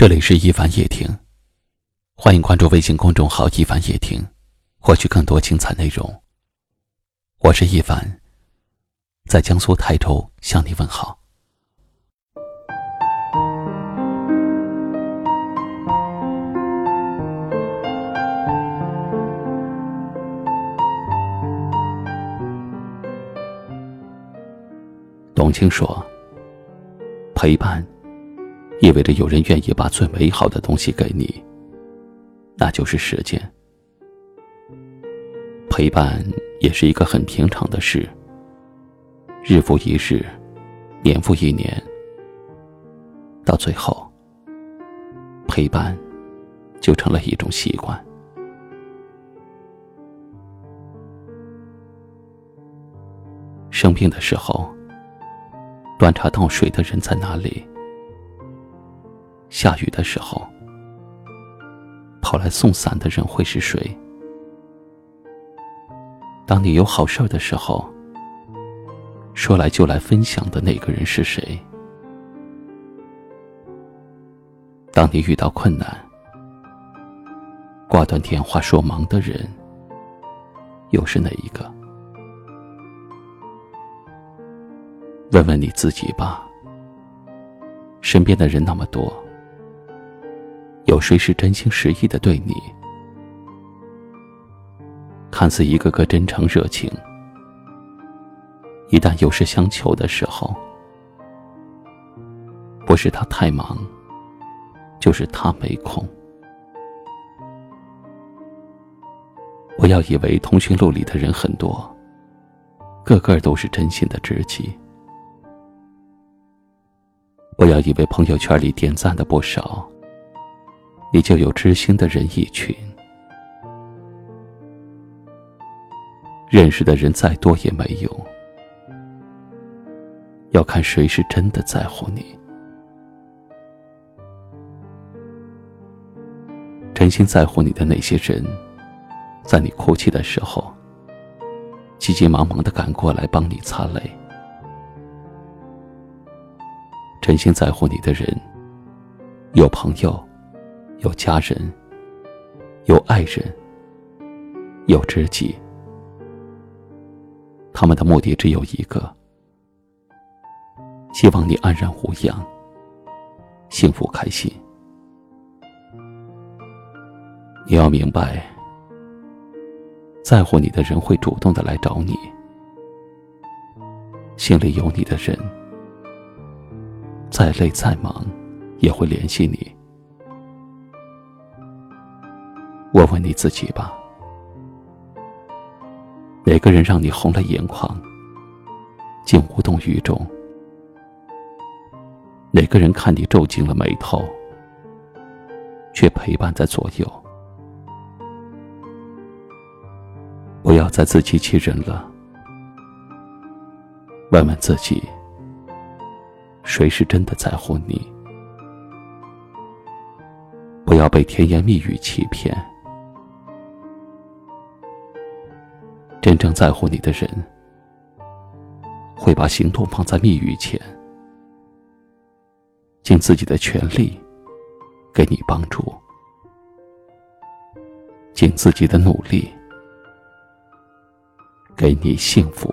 这里是一凡夜听，欢迎关注微信公众号“一凡夜听”，获取更多精彩内容。我是一凡，在江苏泰州向你问好。董卿说：“陪伴。”意味着有人愿意把最美好的东西给你，那就是时间。陪伴也是一个很平常的事，日复一日，年复一年，到最后，陪伴就成了一种习惯。生病的时候，端茶倒水的人在哪里？下雨的时候，跑来送伞的人会是谁？当你有好事的时候，说来就来分享的那个人是谁？当你遇到困难，挂断电话说忙的人又是哪一个？问问你自己吧。身边的人那么多。有谁是真心实意的对你？看似一个个真诚热情，一旦有事相求的时候，不是他太忙，就是他没空。不要以为通讯录里的人很多，个个都是真心的知己。不要以为朋友圈里点赞的不少。你就有知心的人一群，认识的人再多也没用，要看谁是真的在乎你，真心在乎你的那些人，在你哭泣的时候，急急忙忙的赶过来帮你擦泪，真心在乎你的人，有朋友。有家人，有爱人，有知己，他们的目的只有一个：希望你安然无恙，幸福开心。你要明白，在乎你的人会主动的来找你，心里有你的人，再累再忙也会联系你。问问你自己吧，哪个人让你红了眼眶，竟无动于衷？哪个人看你皱紧了眉头，却陪伴在左右？不要再自欺欺人了。问问自己，谁是真的在乎你？不要被甜言蜜语欺骗。正在乎你的人，会把行动放在蜜语前，尽自己的全力给你帮助，尽自己的努力给你幸福。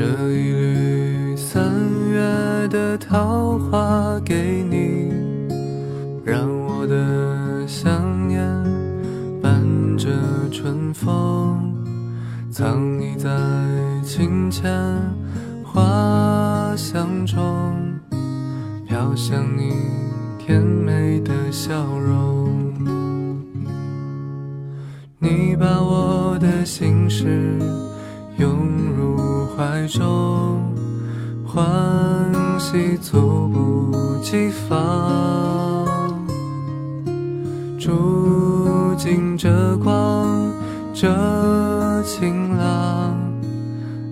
这一缕三月的桃花给你，让我的想念伴着春风。藏匿在清浅花香中，飘向你甜美的笑容。你把我的心事怀中，欢喜猝不及防，住进这光，这晴朗，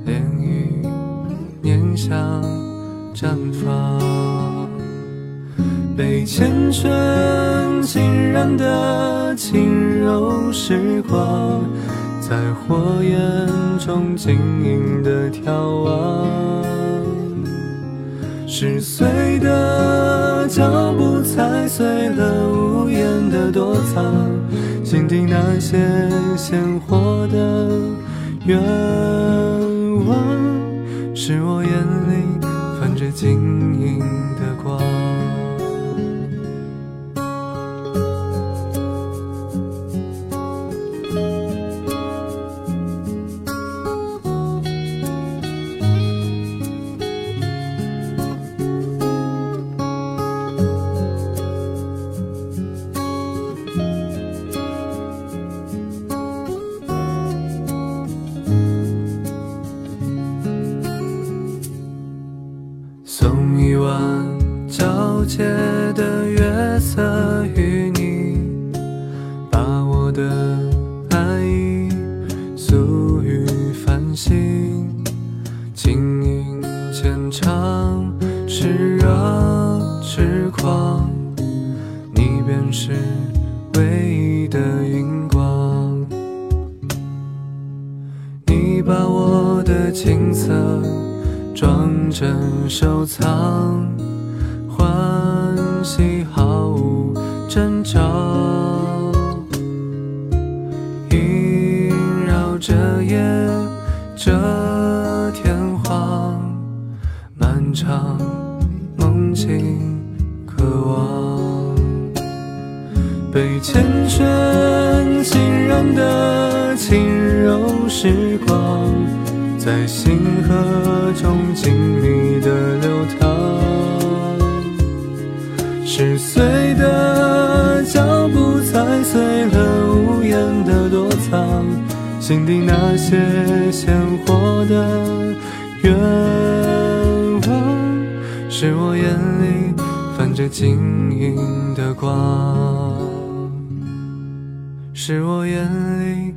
涟漪念想绽放，被缱绻浸染的轻柔时光，在火焰中晶莹的眺望。十岁的脚步踩碎了无言的躲藏，心底那些鲜活的愿望，是我眼青涩装帧收藏，欢喜毫无征兆，萦绕着夜，这天荒，漫长梦境渴望。被缱绻浸染的轻柔时光，在星河中静谧的流淌。十岁的脚步踩碎了屋檐的躲藏，心底那些鲜活的愿望，是我眼里泛着晶莹的光。是我眼里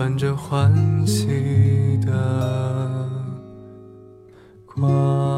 伴着欢喜的光。